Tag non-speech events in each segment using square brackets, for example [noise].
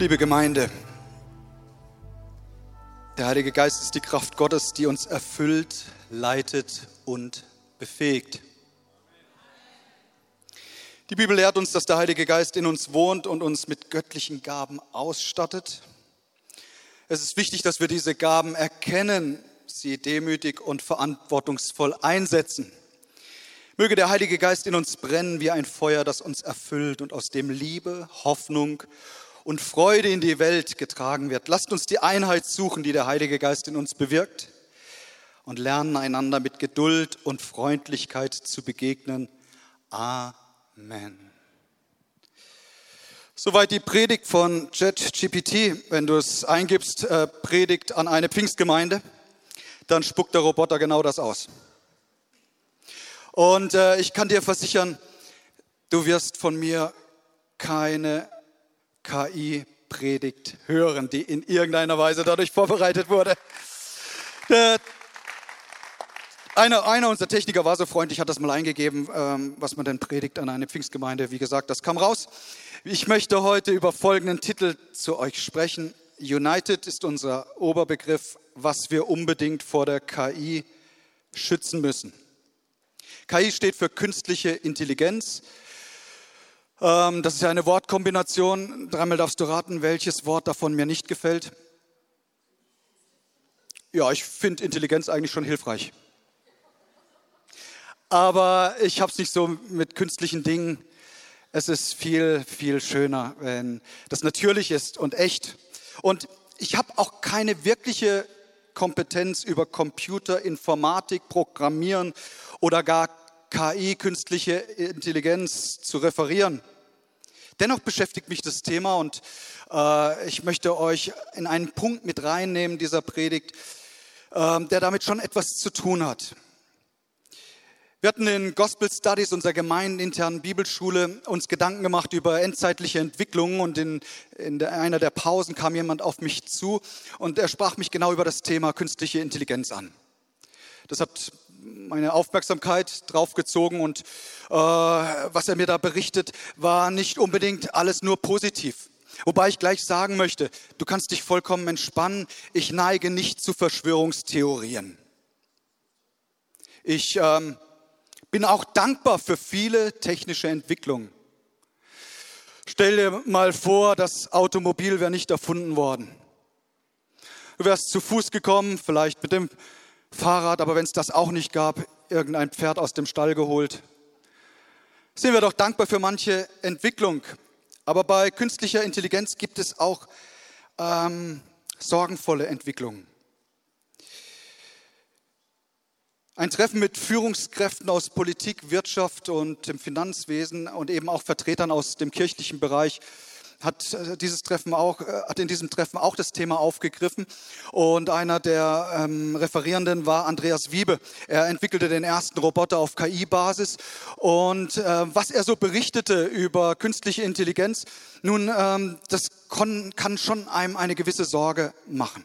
Liebe Gemeinde, der Heilige Geist ist die Kraft Gottes, die uns erfüllt, leitet und befähigt. Die Bibel lehrt uns, dass der Heilige Geist in uns wohnt und uns mit göttlichen Gaben ausstattet. Es ist wichtig, dass wir diese Gaben erkennen, sie demütig und verantwortungsvoll einsetzen. Möge der Heilige Geist in uns brennen wie ein Feuer, das uns erfüllt und aus dem Liebe, Hoffnung und Freude in die Welt getragen wird. Lasst uns die Einheit suchen, die der Heilige Geist in uns bewirkt und lernen einander mit Geduld und Freundlichkeit zu begegnen. Amen. Soweit die Predigt von ChatGPT. Wenn du es eingibst, äh, Predigt an eine Pfingstgemeinde, dann spuckt der Roboter genau das aus. Und äh, ich kann dir versichern, du wirst von mir keine KI-Predigt hören, die in irgendeiner Weise dadurch vorbereitet wurde. Einer, einer unserer Techniker war so freundlich, hat das mal eingegeben, ähm, was man denn predigt an eine Pfingstgemeinde. Wie gesagt, das kam raus. Ich möchte heute über folgenden Titel zu euch sprechen. United ist unser Oberbegriff, was wir unbedingt vor der KI schützen müssen. KI steht für künstliche Intelligenz. Ähm, das ist ja eine Wortkombination. Dreimal darfst du raten, welches Wort davon mir nicht gefällt. Ja, ich finde Intelligenz eigentlich schon hilfreich. Aber ich habe es nicht so mit künstlichen Dingen. Es ist viel, viel schöner, wenn das natürlich ist und echt. Und ich habe auch keine wirkliche Kompetenz über Computer, Informatik, Programmieren oder gar KI, künstliche Intelligenz zu referieren. Dennoch beschäftigt mich das Thema und äh, ich möchte euch in einen Punkt mit reinnehmen dieser Predigt, äh, der damit schon etwas zu tun hat. Wir hatten in Gospel Studies unserer gemeindeninternen Bibelschule uns Gedanken gemacht über endzeitliche Entwicklungen und in, in einer der Pausen kam jemand auf mich zu und er sprach mich genau über das Thema künstliche Intelligenz an. Das hat meine Aufmerksamkeit draufgezogen und äh, was er mir da berichtet, war nicht unbedingt alles nur positiv. Wobei ich gleich sagen möchte, du kannst dich vollkommen entspannen. Ich neige nicht zu Verschwörungstheorien. Ich ähm, bin auch dankbar für viele technische Entwicklungen. Stell dir mal vor, das Automobil wäre nicht erfunden worden. Du wärst zu Fuß gekommen, vielleicht mit dem Fahrrad, aber wenn es das auch nicht gab, irgendein Pferd aus dem Stall geholt. Sind wir doch dankbar für manche Entwicklung. Aber bei künstlicher Intelligenz gibt es auch ähm, sorgenvolle Entwicklungen. Ein Treffen mit Führungskräften aus Politik, Wirtschaft und dem Finanzwesen und eben auch Vertretern aus dem kirchlichen Bereich hat äh, dieses Treffen auch, äh, hat in diesem Treffen auch das Thema aufgegriffen. Und einer der ähm, Referierenden war Andreas Wiebe. Er entwickelte den ersten Roboter auf KI-Basis. Und äh, was er so berichtete über künstliche Intelligenz, nun, ähm, das kann, kann schon einem eine gewisse Sorge machen.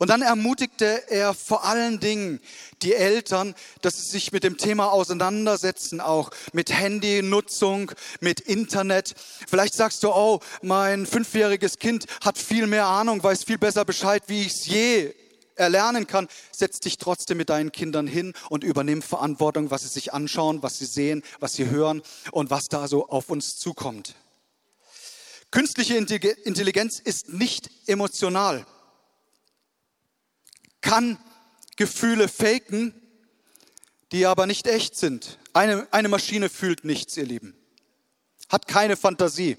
Und dann ermutigte er vor allen Dingen die Eltern, dass sie sich mit dem Thema auseinandersetzen, auch mit Handynutzung, mit Internet. Vielleicht sagst du, oh, mein fünfjähriges Kind hat viel mehr Ahnung, weiß viel besser Bescheid, wie ich es je erlernen kann. Setz dich trotzdem mit deinen Kindern hin und übernimm Verantwortung, was sie sich anschauen, was sie sehen, was sie hören und was da so auf uns zukommt. Künstliche Intelligenz ist nicht emotional kann Gefühle faken, die aber nicht echt sind. Eine, eine Maschine fühlt nichts, ihr Lieben. Hat keine Fantasie.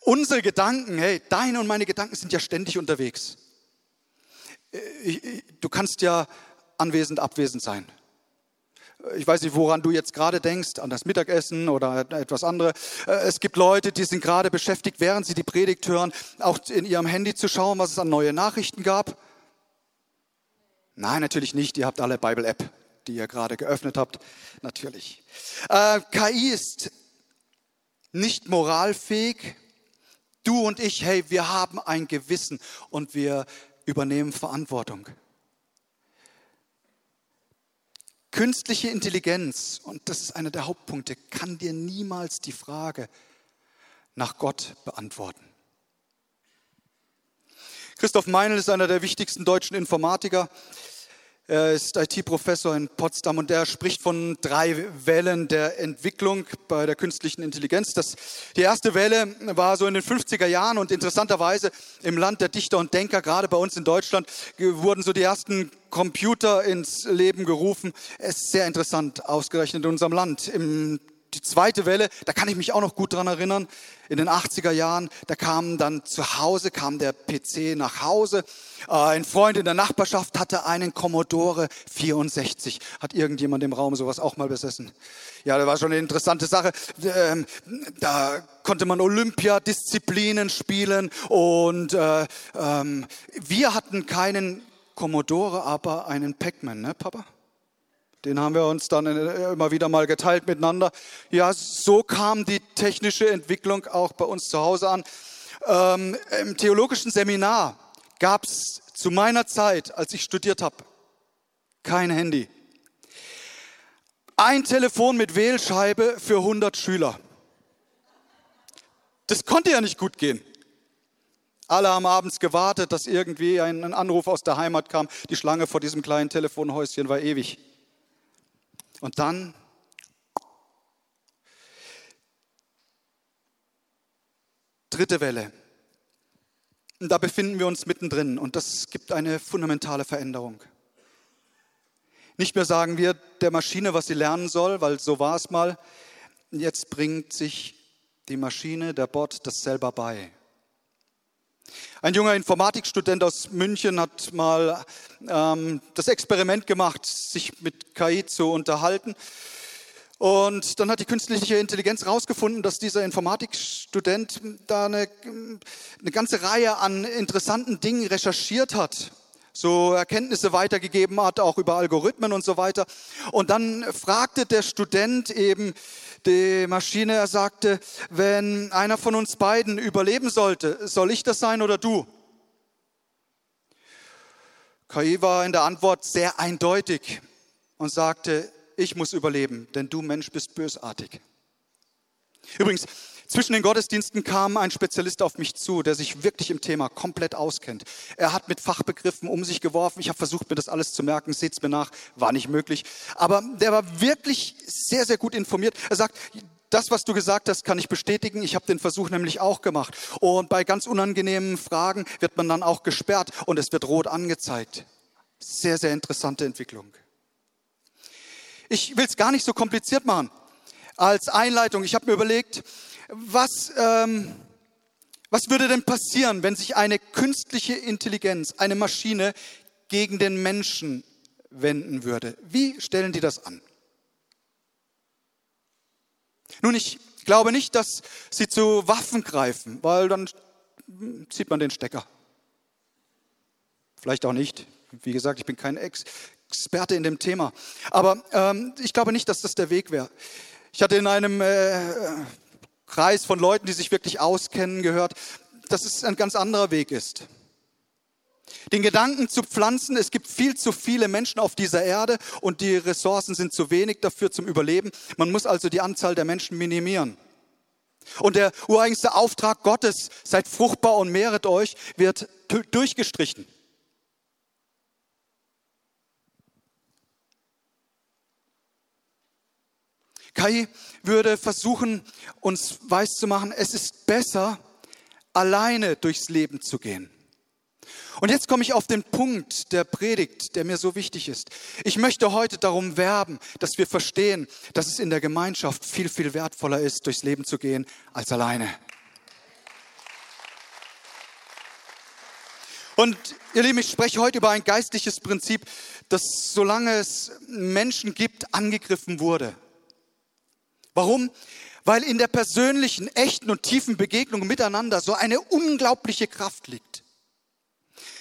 Unsere Gedanken, hey, deine und meine Gedanken sind ja ständig unterwegs. Äh, du kannst ja anwesend, abwesend sein. Ich weiß nicht, woran du jetzt gerade denkst, an das Mittagessen oder etwas anderes. Äh, es gibt Leute, die sind gerade beschäftigt, während sie die Predigt hören, auch in ihrem Handy zu schauen, was es an neue Nachrichten gab. Nein, natürlich nicht. Ihr habt alle Bible-App, die ihr gerade geöffnet habt. Natürlich. Äh, KI ist nicht moralfähig. Du und ich, hey, wir haben ein Gewissen und wir übernehmen Verantwortung. Künstliche Intelligenz, und das ist einer der Hauptpunkte, kann dir niemals die Frage nach Gott beantworten. Christoph Meinl ist einer der wichtigsten deutschen Informatiker. Er ist IT-Professor in Potsdam und er spricht von drei Wellen der Entwicklung bei der künstlichen Intelligenz. Das, die erste Welle war so in den 50er Jahren und interessanterweise im Land der Dichter und Denker, gerade bei uns in Deutschland, wurden so die ersten Computer ins Leben gerufen. Es ist sehr interessant, ausgerechnet in unserem Land. Im die zweite Welle, da kann ich mich auch noch gut dran erinnern, in den 80er Jahren, da kam dann zu Hause, kam der PC nach Hause. Äh, ein Freund in der Nachbarschaft hatte einen Commodore 64. Hat irgendjemand im Raum sowas auch mal besessen? Ja, das war schon eine interessante Sache. Ähm, da konnte man Olympiadisziplinen spielen und äh, ähm, wir hatten keinen Commodore, aber einen Pac-Man, ne, Papa? Den haben wir uns dann äh, immer wieder mal geteilt miteinander. Ja, so kam die technische Entwicklung auch bei uns zu Hause an. Ähm, Im theologischen Seminar gab es zu meiner Zeit, als ich studiert habe, kein Handy. Ein Telefon mit Wählscheibe für 100 Schüler. Das konnte ja nicht gut gehen. Alle haben abends gewartet, dass irgendwie ein Anruf aus der Heimat kam. Die Schlange vor diesem kleinen Telefonhäuschen war ewig. Und dann dritte Welle. Und da befinden wir uns mittendrin und das gibt eine fundamentale Veränderung. Nicht mehr sagen wir der Maschine, was sie lernen soll, weil so war es mal. Jetzt bringt sich die Maschine, der Bot, das selber bei. Ein junger Informatikstudent aus München hat mal ähm, das Experiment gemacht, sich mit KI zu unterhalten. Und dann hat die künstliche Intelligenz herausgefunden, dass dieser Informatikstudent da eine, eine ganze Reihe an interessanten Dingen recherchiert hat so Erkenntnisse weitergegeben hat, auch über Algorithmen und so weiter. Und dann fragte der Student eben die Maschine, er sagte, wenn einer von uns beiden überleben sollte, soll ich das sein oder du? KI war in der Antwort sehr eindeutig und sagte, ich muss überleben, denn du Mensch bist bösartig. Übrigens, zwischen den Gottesdiensten kam ein Spezialist auf mich zu, der sich wirklich im Thema komplett auskennt. Er hat mit Fachbegriffen um sich geworfen. Ich habe versucht, mir das alles zu merken. Seht's mir nach, war nicht möglich. Aber der war wirklich sehr, sehr gut informiert. Er sagt, das, was du gesagt hast, kann ich bestätigen. Ich habe den Versuch nämlich auch gemacht. Und bei ganz unangenehmen Fragen wird man dann auch gesperrt und es wird rot angezeigt. Sehr, sehr interessante Entwicklung. Ich will es gar nicht so kompliziert machen. Als Einleitung, ich habe mir überlegt, was, ähm, was würde denn passieren, wenn sich eine künstliche Intelligenz, eine Maschine gegen den Menschen wenden würde? Wie stellen die das an? Nun, ich glaube nicht, dass sie zu Waffen greifen, weil dann zieht man den Stecker. Vielleicht auch nicht. Wie gesagt, ich bin kein Ex Experte in dem Thema. Aber ähm, ich glaube nicht, dass das der Weg wäre. Ich hatte in einem äh, Kreis von Leuten, die sich wirklich auskennen, gehört, dass es ein ganz anderer Weg ist. Den Gedanken zu pflanzen, es gibt viel zu viele Menschen auf dieser Erde und die Ressourcen sind zu wenig dafür zum Überleben. Man muss also die Anzahl der Menschen minimieren. Und der ureigenste Auftrag Gottes, seid fruchtbar und mehret euch, wird durchgestrichen. Kai würde versuchen, uns weiszumachen, es ist besser, alleine durchs Leben zu gehen. Und jetzt komme ich auf den Punkt der Predigt, der mir so wichtig ist. Ich möchte heute darum werben, dass wir verstehen, dass es in der Gemeinschaft viel, viel wertvoller ist, durchs Leben zu gehen, als alleine. Und ihr Lieben, ich spreche heute über ein geistliches Prinzip, das solange es Menschen gibt, angegriffen wurde. Warum? Weil in der persönlichen, echten und tiefen Begegnung miteinander so eine unglaubliche Kraft liegt.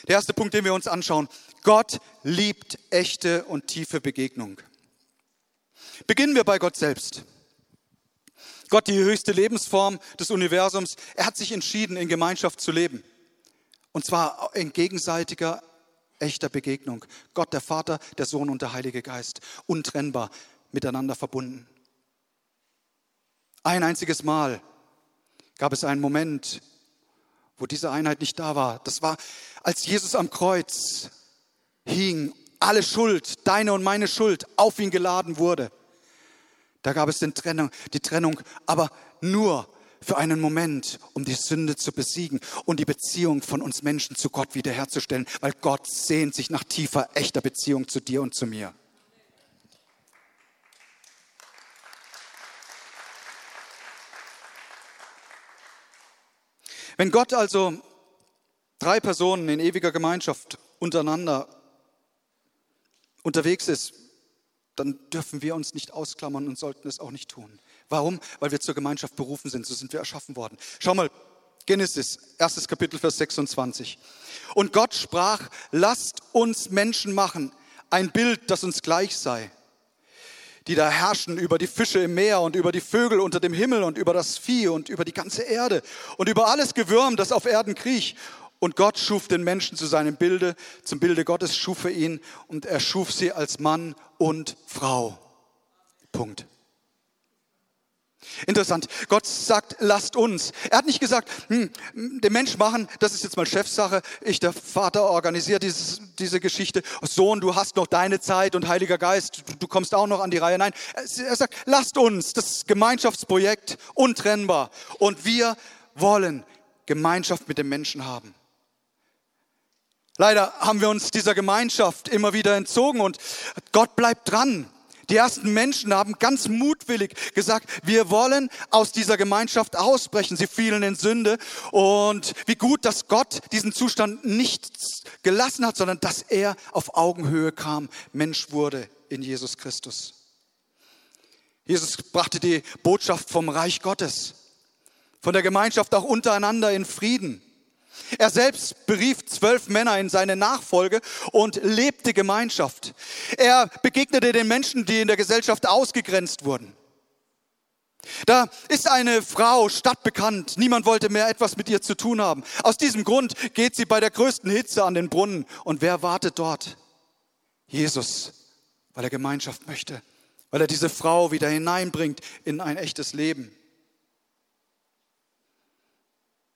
Der erste Punkt, den wir uns anschauen. Gott liebt echte und tiefe Begegnung. Beginnen wir bei Gott selbst. Gott, die höchste Lebensform des Universums, er hat sich entschieden, in Gemeinschaft zu leben. Und zwar in gegenseitiger, echter Begegnung. Gott, der Vater, der Sohn und der Heilige Geist, untrennbar miteinander verbunden. Ein einziges Mal gab es einen Moment, wo diese Einheit nicht da war. Das war, als Jesus am Kreuz hing, alle Schuld, deine und meine Schuld, auf ihn geladen wurde. Da gab es den Trennung, die Trennung, aber nur für einen Moment, um die Sünde zu besiegen und die Beziehung von uns Menschen zu Gott wiederherzustellen, weil Gott sehnt sich nach tiefer, echter Beziehung zu dir und zu mir. Wenn Gott also drei Personen in ewiger Gemeinschaft untereinander unterwegs ist, dann dürfen wir uns nicht ausklammern und sollten es auch nicht tun. Warum? Weil wir zur Gemeinschaft berufen sind, so sind wir erschaffen worden. Schau mal, Genesis, erstes Kapitel, Vers 26. Und Gott sprach, lasst uns Menschen machen, ein Bild, das uns gleich sei, die da herrschen über die Fische im Meer und über die Vögel unter dem Himmel und über das Vieh und über die ganze Erde und über alles Gewürm, das auf Erden kriecht und Gott schuf den Menschen zu seinem Bilde, zum Bilde Gottes schuf er ihn und er schuf sie als Mann und Frau. Punkt. Interessant. Gott sagt, lasst uns. Er hat nicht gesagt, hm, den Mensch machen, das ist jetzt mal Chefsache. Ich, der Vater, organisiert dieses, diese Geschichte. Sohn, du hast noch deine Zeit und Heiliger Geist, du, du kommst auch noch an die Reihe. Nein, er sagt, lasst uns, das Gemeinschaftsprojekt, untrennbar. Und wir wollen Gemeinschaft mit den Menschen haben. Leider haben wir uns dieser Gemeinschaft immer wieder entzogen und Gott bleibt dran. Die ersten Menschen haben ganz mutwillig gesagt, wir wollen aus dieser Gemeinschaft ausbrechen. Sie fielen in Sünde und wie gut, dass Gott diesen Zustand nicht gelassen hat, sondern dass er auf Augenhöhe kam, Mensch wurde in Jesus Christus. Jesus brachte die Botschaft vom Reich Gottes, von der Gemeinschaft auch untereinander in Frieden. Er selbst berief zwölf Männer in seine Nachfolge und lebte Gemeinschaft. Er begegnete den Menschen, die in der Gesellschaft ausgegrenzt wurden. Da ist eine Frau stadtbekannt. Niemand wollte mehr etwas mit ihr zu tun haben. Aus diesem Grund geht sie bei der größten Hitze an den Brunnen. Und wer wartet dort? Jesus, weil er Gemeinschaft möchte, weil er diese Frau wieder hineinbringt in ein echtes Leben.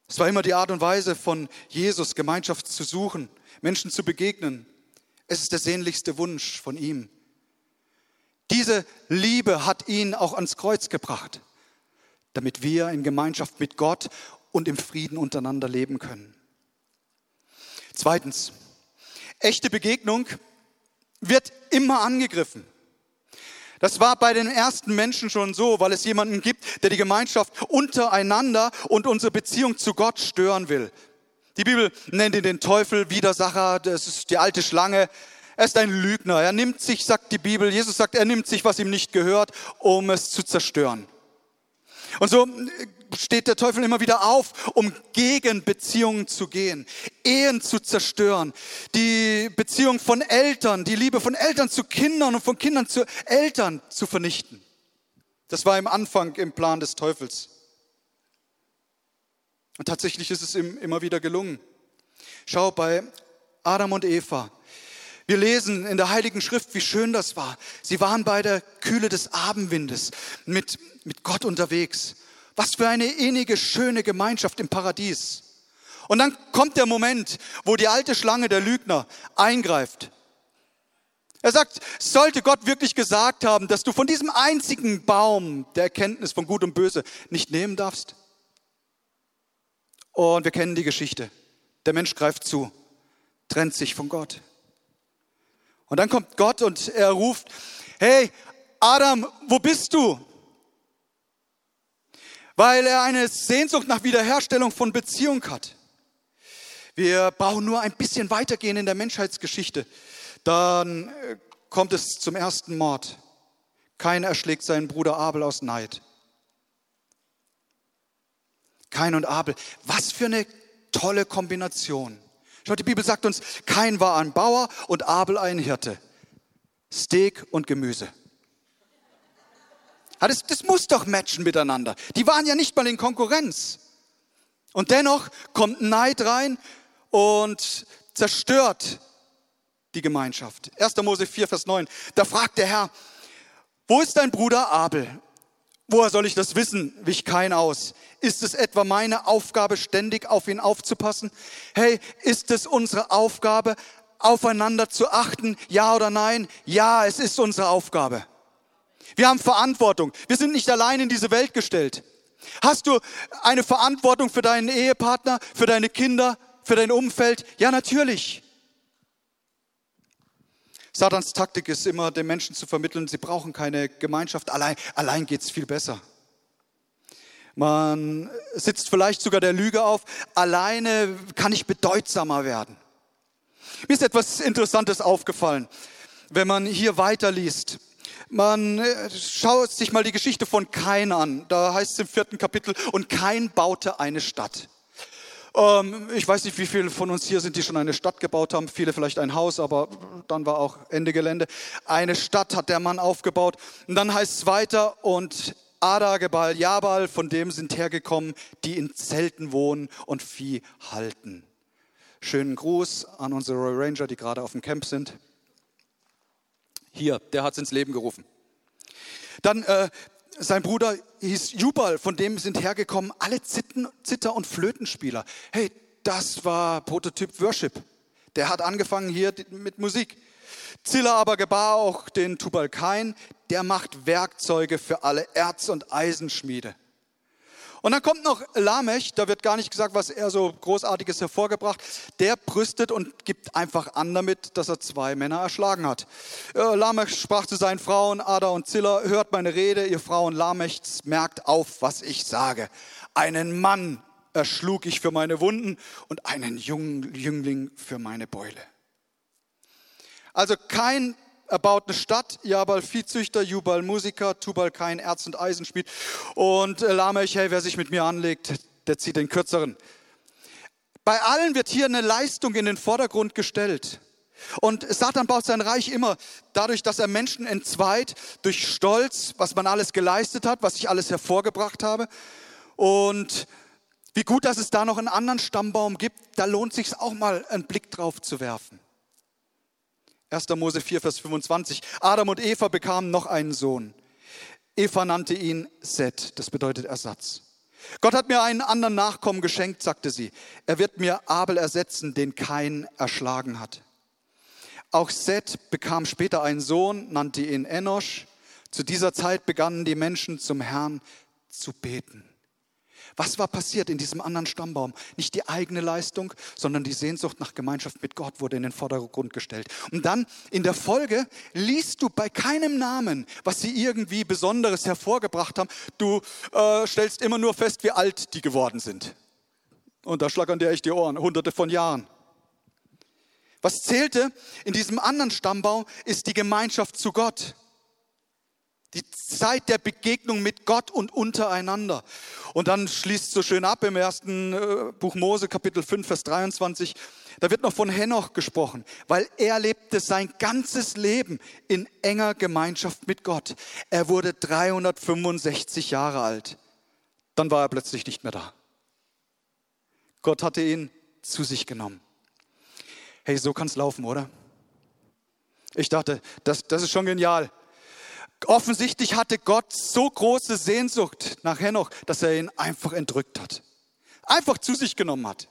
Es war immer die Art und Weise von Jesus, Gemeinschaft zu suchen, Menschen zu begegnen. Es ist der sehnlichste Wunsch von ihm. Diese Liebe hat ihn auch ans Kreuz gebracht, damit wir in Gemeinschaft mit Gott und im Frieden untereinander leben können. Zweitens, echte Begegnung wird immer angegriffen. Das war bei den ersten Menschen schon so, weil es jemanden gibt, der die Gemeinschaft untereinander und unsere Beziehung zu Gott stören will. Die Bibel nennt ihn den Teufel, Widersacher, das ist die alte Schlange. Er ist ein Lügner. Er nimmt sich, sagt die Bibel, Jesus sagt, er nimmt sich, was ihm nicht gehört, um es zu zerstören. Und so steht der Teufel immer wieder auf, um gegen Beziehungen zu gehen, Ehen zu zerstören, die Beziehung von Eltern, die Liebe von Eltern zu Kindern und von Kindern zu Eltern zu vernichten. Das war im Anfang im Plan des Teufels. Und tatsächlich ist es ihm immer wieder gelungen. Schau bei Adam und Eva. Wir lesen in der Heiligen Schrift, wie schön das war. Sie waren bei der Kühle des Abendwindes mit, mit Gott unterwegs. Was für eine innige, schöne Gemeinschaft im Paradies. Und dann kommt der Moment, wo die alte Schlange, der Lügner, eingreift. Er sagt, sollte Gott wirklich gesagt haben, dass du von diesem einzigen Baum der Erkenntnis von Gut und Böse nicht nehmen darfst? Und wir kennen die Geschichte. Der Mensch greift zu, trennt sich von Gott. Und dann kommt Gott und er ruft, hey, Adam, wo bist du? Weil er eine Sehnsucht nach Wiederherstellung von Beziehung hat. Wir brauchen nur ein bisschen weitergehen in der Menschheitsgeschichte. Dann äh, kommt es zum ersten Mord. Keiner erschlägt seinen Bruder Abel aus Neid. Kain und Abel. Was für eine tolle Kombination. Schaut, die Bibel sagt uns, Kain war ein Bauer und Abel ein Hirte. Steak und Gemüse. Das, das muss doch matchen miteinander. Die waren ja nicht mal in Konkurrenz. Und dennoch kommt Neid rein und zerstört die Gemeinschaft. 1. Mose 4, Vers 9. Da fragt der Herr, wo ist dein Bruder Abel? Woher soll ich das wissen? Wich kein aus. Ist es etwa meine Aufgabe, ständig auf ihn aufzupassen? Hey, ist es unsere Aufgabe, aufeinander zu achten? Ja oder nein? Ja, es ist unsere Aufgabe. Wir haben Verantwortung. Wir sind nicht allein in diese Welt gestellt. Hast du eine Verantwortung für deinen Ehepartner, für deine Kinder, für dein Umfeld? Ja, natürlich. Satans Taktik ist immer, den Menschen zu vermitteln, sie brauchen keine Gemeinschaft, allein, allein geht es viel besser. Man sitzt vielleicht sogar der Lüge auf, alleine kann ich bedeutsamer werden. Mir ist etwas Interessantes aufgefallen, wenn man hier weiterliest. Man äh, schaut sich mal die Geschichte von Kain an. Da heißt es im vierten Kapitel, und Kain baute eine Stadt. Ähm, ich weiß nicht, wie viele von uns hier sind, die schon eine Stadt gebaut haben. Viele vielleicht ein Haus, aber dann war auch Ende Gelände. Eine Stadt hat der Mann aufgebaut. Und dann heißt es weiter, und Adagebal, Jabal, von dem sind hergekommen, die in Zelten wohnen und Vieh halten. Schönen Gruß an unsere Ranger, die gerade auf dem Camp sind. Hier, der hat es ins Leben gerufen. Dann äh, sein Bruder hieß Jubal, von dem sind hergekommen alle Zitten, Zitter- und Flötenspieler. Hey, das war Prototyp Worship. Der hat angefangen hier mit Musik. Zilla aber gebar auch den Tubalkain, der macht Werkzeuge für alle Erz- und Eisenschmiede. Und dann kommt noch Lamech, da wird gar nicht gesagt, was er so großartiges hervorgebracht. Der brüstet und gibt einfach an damit, dass er zwei Männer erschlagen hat. Äh, Lamech sprach zu seinen Frauen, Ada und Zilla, hört meine Rede, ihr Frauen Lamechs, merkt auf, was ich sage. Einen Mann erschlug ich für meine Wunden und einen Jüngling für meine Beule. Also kein er baut eine Stadt, Jabal Viehzüchter, Jubal Musiker, Tubal kein Erz- und Eisenschmied. Und äh, Lamech, hey, wer sich mit mir anlegt, der zieht den kürzeren. Bei allen wird hier eine Leistung in den Vordergrund gestellt. Und Satan baut sein Reich immer dadurch, dass er Menschen entzweit, durch Stolz, was man alles geleistet hat, was ich alles hervorgebracht habe. Und wie gut, dass es da noch einen anderen Stammbaum gibt, da lohnt sich auch mal einen Blick drauf zu werfen. 1. Mose 4, Vers 25. Adam und Eva bekamen noch einen Sohn. Eva nannte ihn Seth, das bedeutet Ersatz. Gott hat mir einen anderen Nachkommen geschenkt, sagte sie. Er wird mir Abel ersetzen, den Kain erschlagen hat. Auch Seth bekam später einen Sohn, nannte ihn Enosch. Zu dieser Zeit begannen die Menschen zum Herrn zu beten. Was war passiert in diesem anderen Stammbaum? Nicht die eigene Leistung, sondern die Sehnsucht nach Gemeinschaft mit Gott wurde in den Vordergrund gestellt. Und dann in der Folge liest du bei keinem Namen, was sie irgendwie Besonderes hervorgebracht haben. Du äh, stellst immer nur fest, wie alt die geworden sind. Und da schlagern dir echt die Ohren, hunderte von Jahren. Was zählte in diesem anderen Stammbaum ist die Gemeinschaft zu Gott. Die Zeit der Begegnung mit Gott und untereinander. Und dann schließt so schön ab im ersten äh, Buch Mose, Kapitel 5, Vers 23. Da wird noch von Henoch gesprochen, weil er lebte sein ganzes Leben in enger Gemeinschaft mit Gott. Er wurde 365 Jahre alt. Dann war er plötzlich nicht mehr da. Gott hatte ihn zu sich genommen. Hey, so kann es laufen, oder? Ich dachte, das, das ist schon genial. Offensichtlich hatte Gott so große Sehnsucht nach Henoch, dass er ihn einfach entrückt hat. Einfach zu sich genommen hat.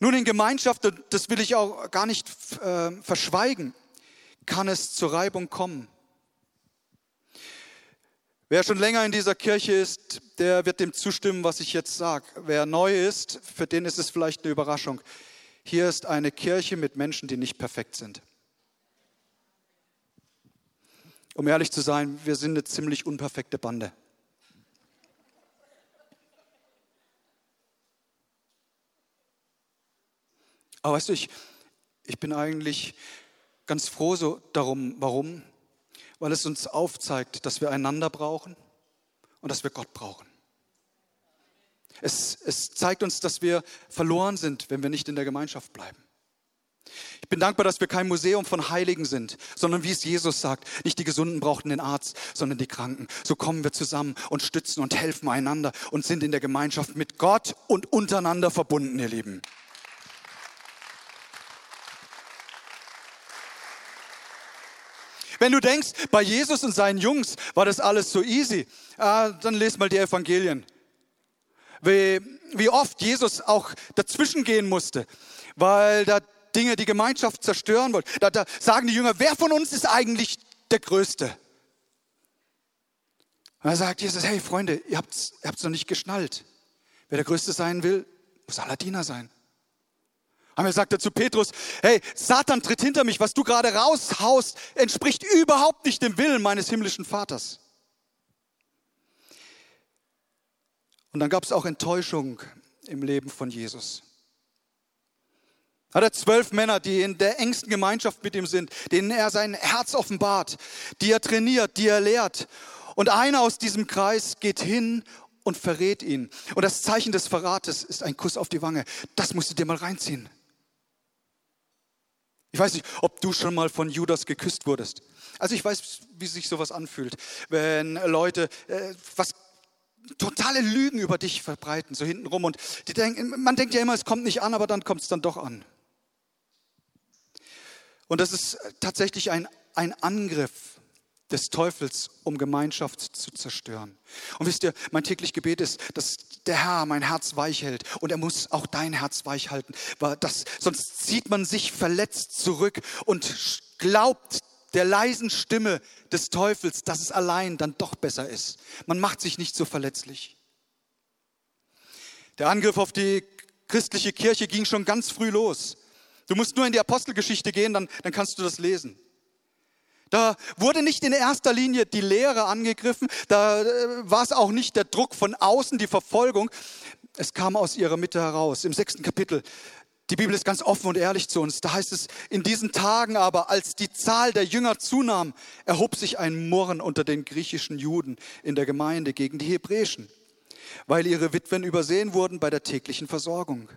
Nun in Gemeinschaft, das will ich auch gar nicht äh, verschweigen, kann es zur Reibung kommen. Wer schon länger in dieser Kirche ist, der wird dem zustimmen, was ich jetzt sage. Wer neu ist, für den ist es vielleicht eine Überraschung. Hier ist eine Kirche mit Menschen, die nicht perfekt sind. Um ehrlich zu sein, wir sind eine ziemlich unperfekte Bande. Aber weißt du, ich, ich bin eigentlich ganz froh so darum. Warum? Weil es uns aufzeigt, dass wir einander brauchen und dass wir Gott brauchen. Es, es zeigt uns, dass wir verloren sind, wenn wir nicht in der Gemeinschaft bleiben. Ich bin dankbar, dass wir kein Museum von Heiligen sind, sondern wie es Jesus sagt, nicht die Gesunden brauchten den Arzt, sondern die Kranken. So kommen wir zusammen und stützen und helfen einander und sind in der Gemeinschaft mit Gott und untereinander verbunden, ihr Lieben. Wenn du denkst, bei Jesus und seinen Jungs war das alles so easy, äh, dann lest mal die Evangelien. Wie, wie oft Jesus auch dazwischen gehen musste, weil da Dinge die Gemeinschaft zerstören wollten. Da, da sagen die Jünger, wer von uns ist eigentlich der Größte? Und da sagt Jesus, hey Freunde, ihr habt es ihr noch nicht geschnallt. Wer der Größte sein will, muss Aladiner sein. Und er sagte zu Petrus, hey, Satan tritt hinter mich, was du gerade raushaust, entspricht überhaupt nicht dem Willen meines himmlischen Vaters. Und dann gab es auch Enttäuschung im Leben von Jesus. Hat er zwölf Männer, die in der engsten Gemeinschaft mit ihm sind, denen er sein Herz offenbart, die er trainiert, die er lehrt. Und einer aus diesem Kreis geht hin und verrät ihn. Und das Zeichen des Verrates ist ein Kuss auf die Wange. Das musst du dir mal reinziehen. Ich weiß nicht, ob du schon mal von Judas geküsst wurdest. Also ich weiß, wie sich sowas anfühlt, wenn Leute äh, was totale Lügen über dich verbreiten, so hintenrum. Und die denken, man denkt ja immer, es kommt nicht an, aber dann kommt es dann doch an. Und das ist tatsächlich ein, ein Angriff des Teufels, um Gemeinschaft zu zerstören. Und wisst ihr, mein täglich Gebet ist, dass der Herr mein Herz weich hält und er muss auch dein Herz weich halten, weil das, sonst zieht man sich verletzt zurück und glaubt der leisen Stimme des Teufels, dass es allein dann doch besser ist. Man macht sich nicht so verletzlich. Der Angriff auf die christliche Kirche ging schon ganz früh los. Du musst nur in die Apostelgeschichte gehen, dann, dann kannst du das lesen. Da wurde nicht in erster Linie die Lehre angegriffen, da äh, war es auch nicht der Druck von außen, die Verfolgung. Es kam aus ihrer Mitte heraus. Im sechsten Kapitel, die Bibel ist ganz offen und ehrlich zu uns. Da heißt es, in diesen Tagen aber, als die Zahl der Jünger zunahm, erhob sich ein Murren unter den griechischen Juden in der Gemeinde gegen die hebräischen, weil ihre Witwen übersehen wurden bei der täglichen Versorgung.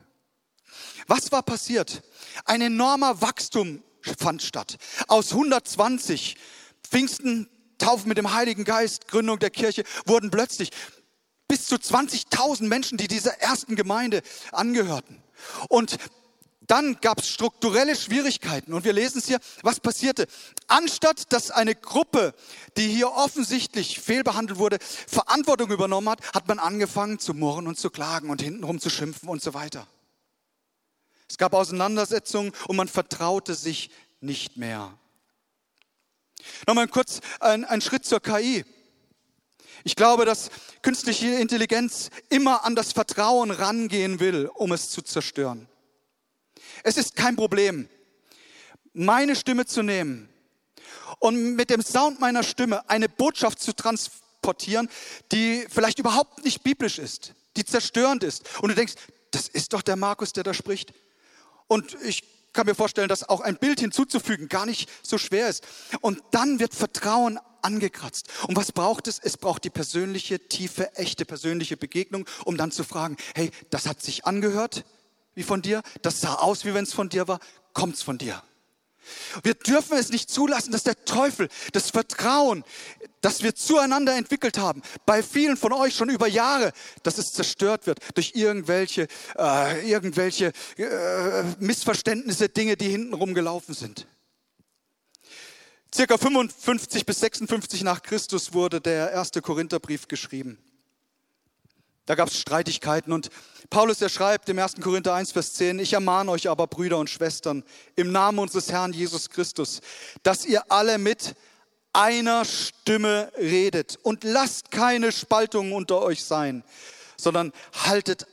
Was war passiert? Ein enormer Wachstum fand statt. Aus 120 Pfingsten, Taufen mit dem Heiligen Geist, Gründung der Kirche, wurden plötzlich bis zu 20.000 Menschen, die dieser ersten Gemeinde angehörten. Und dann gab es strukturelle Schwierigkeiten und wir lesen es hier, was passierte. Anstatt dass eine Gruppe, die hier offensichtlich fehlbehandelt wurde, Verantwortung übernommen hat, hat man angefangen zu murren und zu klagen und hintenrum zu schimpfen und so weiter. Es gab Auseinandersetzungen und man vertraute sich nicht mehr. Nochmal kurz ein, ein Schritt zur KI. Ich glaube, dass künstliche Intelligenz immer an das Vertrauen rangehen will, um es zu zerstören. Es ist kein Problem, meine Stimme zu nehmen und mit dem Sound meiner Stimme eine Botschaft zu transportieren, die vielleicht überhaupt nicht biblisch ist, die zerstörend ist. Und du denkst, das ist doch der Markus, der da spricht. Und ich kann mir vorstellen, dass auch ein Bild hinzuzufügen gar nicht so schwer ist. Und dann wird Vertrauen angekratzt. Und was braucht es? Es braucht die persönliche, tiefe, echte persönliche Begegnung, um dann zu fragen, hey, das hat sich angehört wie von dir, das sah aus, wie wenn es von dir war, kommt's von dir. Wir dürfen es nicht zulassen, dass der Teufel das Vertrauen, das wir zueinander entwickelt haben, bei vielen von euch schon über Jahre, dass es zerstört wird durch irgendwelche, äh, irgendwelche äh, Missverständnisse, Dinge, die hintenrum gelaufen sind. Circa 55 bis 56 nach Christus wurde der erste Korintherbrief geschrieben. Da gab es Streitigkeiten und Paulus, er schreibt im 1. Korinther 1, Vers 10, ich ermahne euch aber, Brüder und Schwestern, im Namen unseres Herrn Jesus Christus, dass ihr alle mit einer Stimme redet und lasst keine Spaltungen unter euch sein, sondern haltet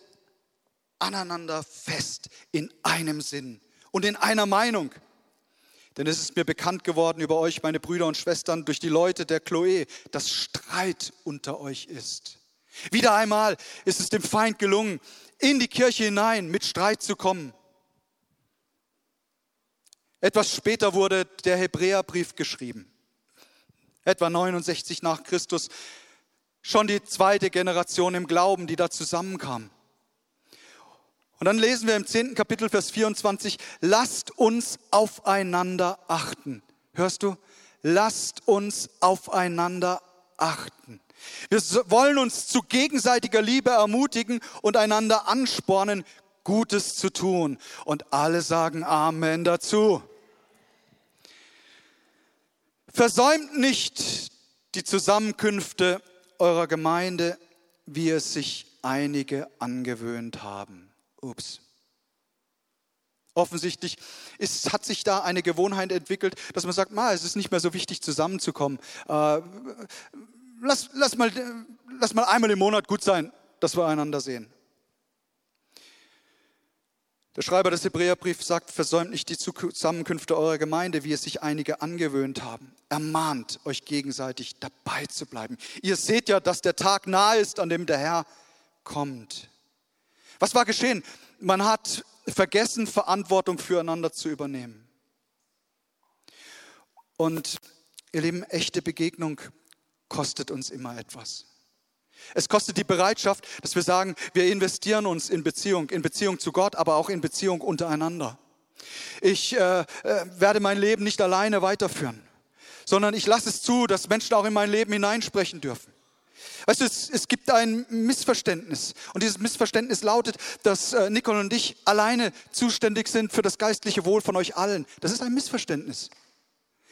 aneinander fest in einem Sinn und in einer Meinung. Denn es ist mir bekannt geworden über euch, meine Brüder und Schwestern, durch die Leute der Chloe, dass Streit unter euch ist. Wieder einmal ist es dem Feind gelungen, in die Kirche hinein mit Streit zu kommen. Etwas später wurde der Hebräerbrief geschrieben. Etwa 69 nach Christus. Schon die zweite Generation im Glauben, die da zusammenkam. Und dann lesen wir im 10. Kapitel, Vers 24, lasst uns aufeinander achten. Hörst du? Lasst uns aufeinander achten. Wir wollen uns zu gegenseitiger Liebe ermutigen und einander anspornen, Gutes zu tun. Und alle sagen Amen dazu. Versäumt nicht die Zusammenkünfte eurer Gemeinde, wie es sich einige angewöhnt haben. Ups. Offensichtlich ist, hat sich da eine Gewohnheit entwickelt, dass man sagt, ma, es ist nicht mehr so wichtig, zusammenzukommen. Äh, lass, lass, mal, lass mal einmal im Monat gut sein, dass wir einander sehen. Der Schreiber des Hebräerbriefs sagt, versäumt nicht die Zusammenkünfte eurer Gemeinde, wie es sich einige angewöhnt haben. Ermahnt euch gegenseitig dabei zu bleiben. Ihr seht ja, dass der Tag nahe ist, an dem der Herr kommt. Was war geschehen? Man hat vergessen, Verantwortung füreinander zu übernehmen. Und ihr Lieben, echte Begegnung kostet uns immer etwas. Es kostet die Bereitschaft, dass wir sagen, wir investieren uns in Beziehung, in Beziehung zu Gott, aber auch in Beziehung untereinander. Ich äh, äh, werde mein Leben nicht alleine weiterführen, sondern ich lasse es zu, dass Menschen auch in mein Leben hineinsprechen dürfen. Weißt du, es, es gibt ein Missverständnis. Und dieses Missverständnis lautet, dass äh, Nicole und ich alleine zuständig sind für das geistliche Wohl von euch allen. Das ist ein Missverständnis.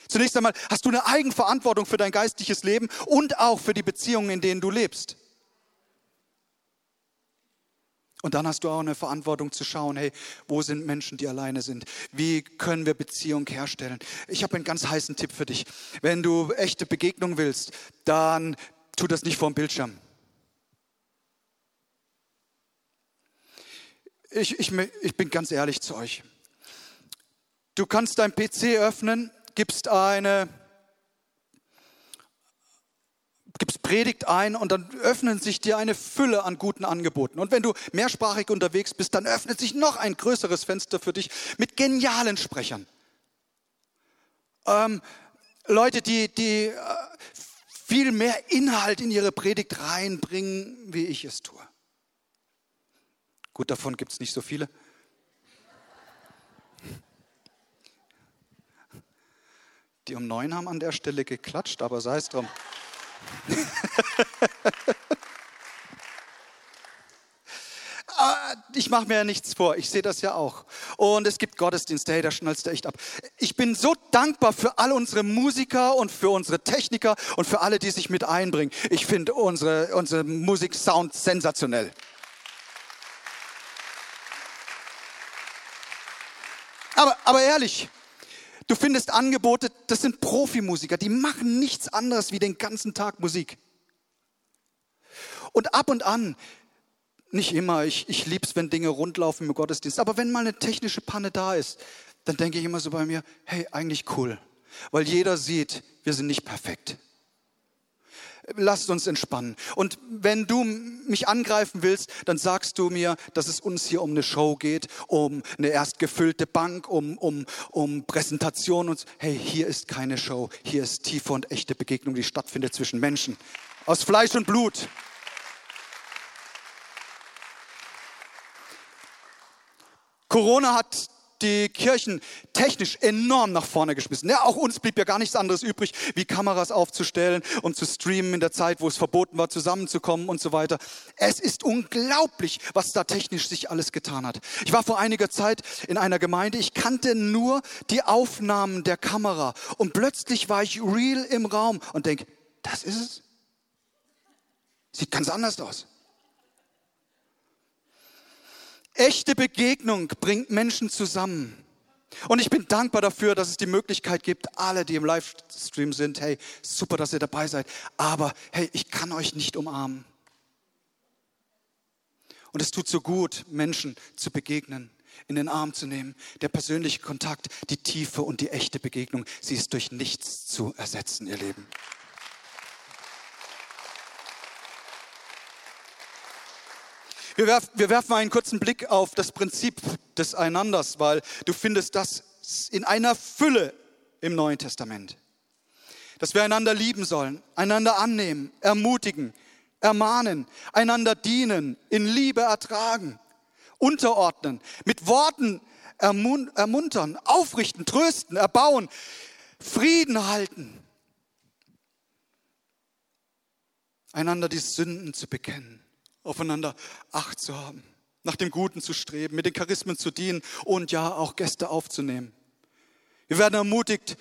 Zunächst einmal hast du eine Eigenverantwortung für dein geistliches Leben und auch für die Beziehungen, in denen du lebst. Und dann hast du auch eine Verantwortung zu schauen, hey, wo sind Menschen, die alleine sind? Wie können wir Beziehung herstellen? Ich habe einen ganz heißen Tipp für dich. Wenn du echte Begegnung willst, dann tu das nicht vor dem Bildschirm. Ich, ich, ich bin ganz ehrlich zu euch. Du kannst dein PC öffnen, gibst eine, gibst Predigt ein und dann öffnen sich dir eine Fülle an guten Angeboten. Und wenn du mehrsprachig unterwegs bist, dann öffnet sich noch ein größeres Fenster für dich mit genialen Sprechern. Ähm, Leute, die, die äh, viel mehr Inhalt in ihre Predigt reinbringen, wie ich es tue. Gut, davon gibt es nicht so viele. Die um neun haben an der Stelle geklatscht, aber sei es drum. [laughs] Ah, ich mache mir ja nichts vor, ich sehe das ja auch. Und es gibt Gottesdienste, hey, da schnallst du echt ab. Ich bin so dankbar für alle unsere Musiker und für unsere Techniker und für alle, die sich mit einbringen. Ich finde unsere, unsere Musik-Sound sensationell. Aber, aber ehrlich, du findest Angebote, das sind Profimusiker, die machen nichts anderes wie den ganzen Tag Musik. Und ab und an nicht immer. Ich, ich liebe es, wenn Dinge rundlaufen im Gottesdienst. Aber wenn mal eine technische Panne da ist, dann denke ich immer so bei mir, hey, eigentlich cool. Weil jeder sieht, wir sind nicht perfekt. Lasst uns entspannen. Und wenn du mich angreifen willst, dann sagst du mir, dass es uns hier um eine Show geht, um eine erst gefüllte Bank, um, um, um Präsentation. Und hey, hier ist keine Show. Hier ist tiefe und echte Begegnung, die stattfindet zwischen Menschen. Aus Fleisch und Blut. Corona hat die Kirchen technisch enorm nach vorne geschmissen. Ja, auch uns blieb ja gar nichts anderes übrig, wie Kameras aufzustellen und zu streamen in der Zeit, wo es verboten war, zusammenzukommen und so weiter. Es ist unglaublich, was da technisch sich alles getan hat. Ich war vor einiger Zeit in einer Gemeinde, ich kannte nur die Aufnahmen der Kamera und plötzlich war ich real im Raum und denke, das ist es. Sieht ganz anders aus. Echte Begegnung bringt Menschen zusammen. Und ich bin dankbar dafür, dass es die Möglichkeit gibt, alle, die im Livestream sind, hey, super, dass ihr dabei seid. Aber hey, ich kann euch nicht umarmen. Und es tut so gut, Menschen zu begegnen, in den Arm zu nehmen. Der persönliche Kontakt, die Tiefe und die echte Begegnung, sie ist durch nichts zu ersetzen, ihr Leben. Wir, werf, wir werfen einen kurzen Blick auf das Prinzip des Einanders, weil du findest das in einer Fülle im Neuen Testament. Dass wir einander lieben sollen, einander annehmen, ermutigen, ermahnen, einander dienen, in Liebe ertragen, unterordnen, mit Worten ermuntern, aufrichten, trösten, erbauen, Frieden halten, einander die Sünden zu bekennen aufeinander Acht zu haben, nach dem Guten zu streben, mit den Charismen zu dienen und ja auch Gäste aufzunehmen. Wir werden ermutigt,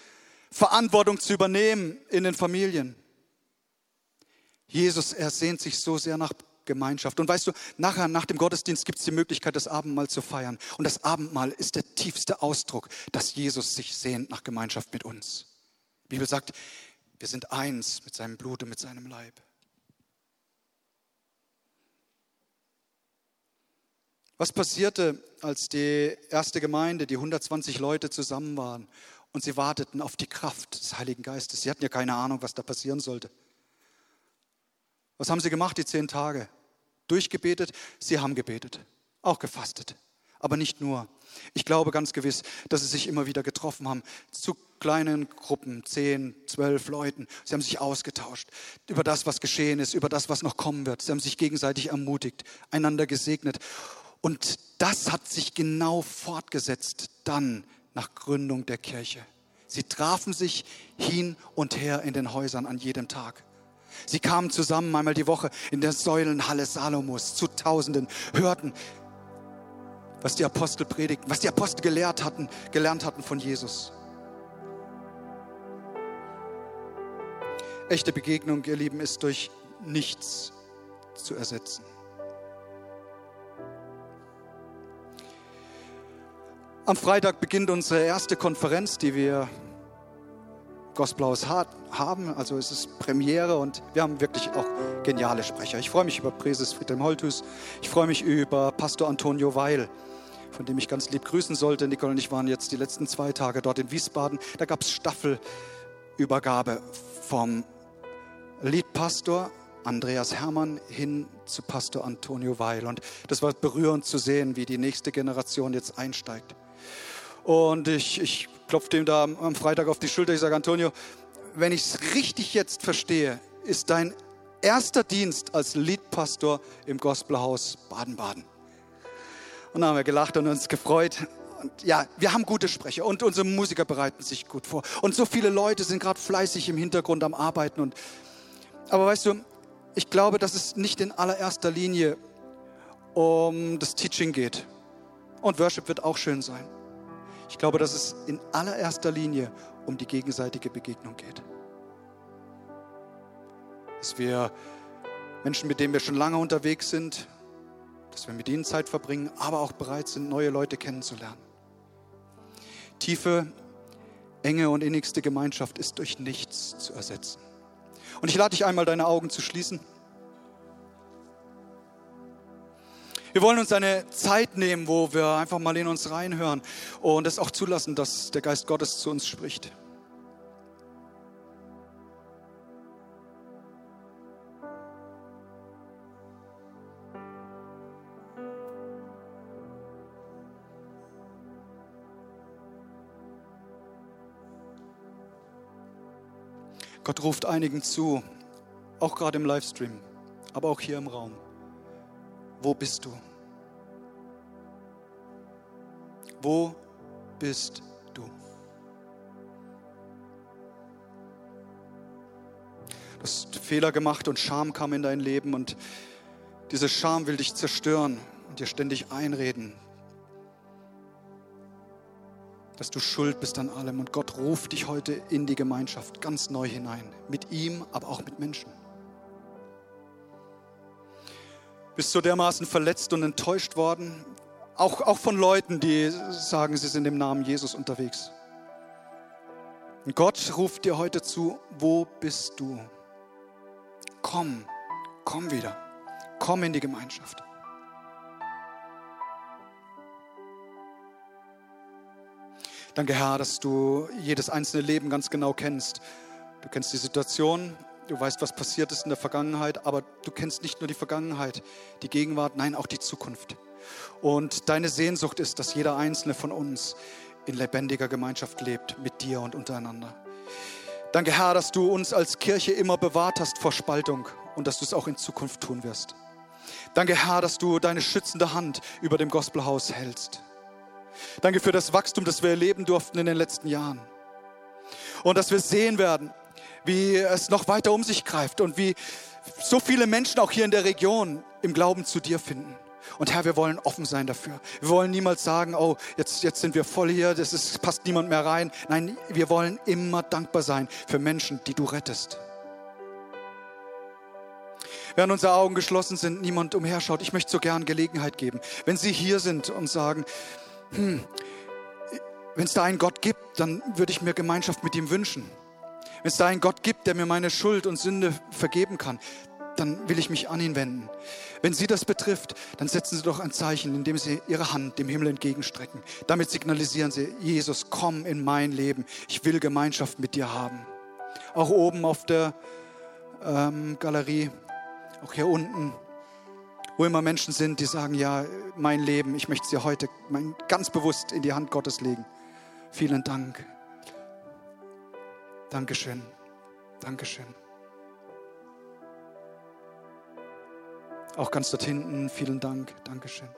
Verantwortung zu übernehmen in den Familien. Jesus, er sehnt sich so sehr nach Gemeinschaft. Und weißt du, nachher, nach dem Gottesdienst gibt es die Möglichkeit, das Abendmahl zu feiern. Und das Abendmahl ist der tiefste Ausdruck, dass Jesus sich sehnt nach Gemeinschaft mit uns. Die Bibel sagt, wir sind eins mit seinem Blut und mit seinem Leib. Was passierte, als die erste Gemeinde, die 120 Leute zusammen waren und sie warteten auf die Kraft des Heiligen Geistes? Sie hatten ja keine Ahnung, was da passieren sollte. Was haben sie gemacht die zehn Tage? Durchgebetet? Sie haben gebetet, auch gefastet. Aber nicht nur. Ich glaube ganz gewiss, dass sie sich immer wieder getroffen haben, zu kleinen Gruppen, zehn, zwölf Leuten. Sie haben sich ausgetauscht über das, was geschehen ist, über das, was noch kommen wird. Sie haben sich gegenseitig ermutigt, einander gesegnet. Und das hat sich genau fortgesetzt dann nach Gründung der Kirche. Sie trafen sich hin und her in den Häusern an jedem Tag. Sie kamen zusammen einmal die Woche in der Säulenhalle Salomos zu Tausenden, hörten, was die Apostel predigten, was die Apostel gelehrt hatten, gelernt hatten von Jesus. Echte Begegnung, ihr Lieben, ist durch nichts zu ersetzen. Am Freitag beginnt unsere erste Konferenz, die wir Gospelhaus haben. Also es ist Premiere und wir haben wirklich auch geniale Sprecher. Ich freue mich über Präses Friedhelm Holthus. Ich freue mich über Pastor Antonio Weil, von dem ich ganz lieb grüßen sollte. Nicole und ich waren jetzt die letzten zwei Tage dort in Wiesbaden. Da gab es Staffelübergabe vom Liedpastor Andreas Hermann hin zu Pastor Antonio Weil. Und das war berührend zu sehen, wie die nächste Generation jetzt einsteigt. Und ich, ich klopfte ihm da am Freitag auf die Schulter. Ich sage, Antonio, wenn ich es richtig jetzt verstehe, ist dein erster Dienst als Liedpastor im Gospelhaus Baden-Baden. Und dann haben wir gelacht und uns gefreut. Und ja, wir haben gute Sprecher und unsere Musiker bereiten sich gut vor. Und so viele Leute sind gerade fleißig im Hintergrund am Arbeiten. Und, aber weißt du, ich glaube, dass es nicht in allererster Linie um das Teaching geht. Und Worship wird auch schön sein. Ich glaube, dass es in allererster Linie um die gegenseitige Begegnung geht. Dass wir Menschen, mit denen wir schon lange unterwegs sind, dass wir mit ihnen Zeit verbringen, aber auch bereit sind, neue Leute kennenzulernen. Tiefe, enge und innigste Gemeinschaft ist durch nichts zu ersetzen. Und ich lade dich einmal, deine Augen zu schließen. Wir wollen uns eine Zeit nehmen, wo wir einfach mal in uns reinhören und es auch zulassen, dass der Geist Gottes zu uns spricht. Gott ruft einigen zu, auch gerade im Livestream, aber auch hier im Raum. Wo bist du? Wo bist du? Du hast Fehler gemacht und Scham kam in dein Leben und diese Scham will dich zerstören und dir ständig einreden, dass du schuld bist an allem. Und Gott ruft dich heute in die Gemeinschaft ganz neu hinein, mit ihm, aber auch mit Menschen bist so dermaßen verletzt und enttäuscht worden, auch, auch von Leuten, die sagen, sie sind im Namen Jesus unterwegs. Und Gott ruft dir heute zu, wo bist du? Komm, komm wieder, komm in die Gemeinschaft. Danke, Herr, dass du jedes einzelne Leben ganz genau kennst. Du kennst die Situation, Du weißt, was passiert ist in der Vergangenheit, aber du kennst nicht nur die Vergangenheit, die Gegenwart, nein, auch die Zukunft. Und deine Sehnsucht ist, dass jeder einzelne von uns in lebendiger Gemeinschaft lebt, mit dir und untereinander. Danke, Herr, dass du uns als Kirche immer bewahrt hast vor Spaltung und dass du es auch in Zukunft tun wirst. Danke, Herr, dass du deine schützende Hand über dem Gospelhaus hältst. Danke für das Wachstum, das wir erleben durften in den letzten Jahren. Und dass wir sehen werden, wie es noch weiter um sich greift und wie so viele Menschen auch hier in der Region im Glauben zu dir finden. Und Herr, wir wollen offen sein dafür. Wir wollen niemals sagen, oh, jetzt, jetzt sind wir voll hier, das ist, passt niemand mehr rein. Nein, wir wollen immer dankbar sein für Menschen, die du rettest. Während unsere Augen geschlossen sind, niemand umherschaut, ich möchte so gern Gelegenheit geben. Wenn Sie hier sind und sagen, hm, wenn es da einen Gott gibt, dann würde ich mir Gemeinschaft mit ihm wünschen. Wenn es da einen Gott gibt, der mir meine Schuld und Sünde vergeben kann, dann will ich mich an ihn wenden. Wenn Sie das betrifft, dann setzen Sie doch ein Zeichen, indem Sie Ihre Hand dem Himmel entgegenstrecken. Damit signalisieren Sie, Jesus, komm in mein Leben. Ich will Gemeinschaft mit dir haben. Auch oben auf der ähm, Galerie, auch hier unten, wo immer Menschen sind, die sagen, ja, mein Leben, ich möchte es dir heute ganz bewusst in die Hand Gottes legen. Vielen Dank. Dankeschön. Dankeschön. Auch ganz dort hinten, vielen Dank. Dankeschön.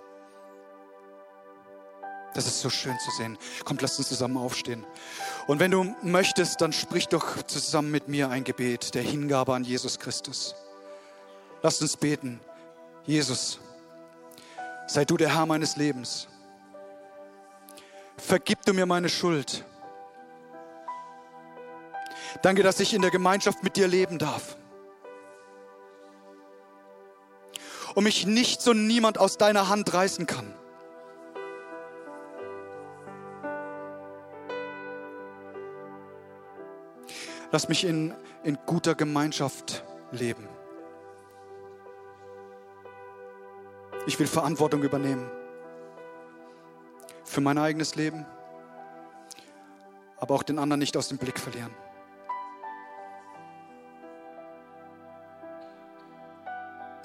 Das ist so schön zu sehen. Kommt, lasst uns zusammen aufstehen. Und wenn du möchtest, dann sprich doch zusammen mit mir ein Gebet der Hingabe an Jesus Christus. Lasst uns beten. Jesus, sei du der Herr meines Lebens. Vergib du mir meine Schuld. Danke, dass ich in der Gemeinschaft mit dir leben darf. und mich nichts und niemand aus deiner Hand reißen kann. Lass mich in, in guter Gemeinschaft leben. Ich will Verantwortung übernehmen für mein eigenes Leben, aber auch den anderen nicht aus dem Blick verlieren.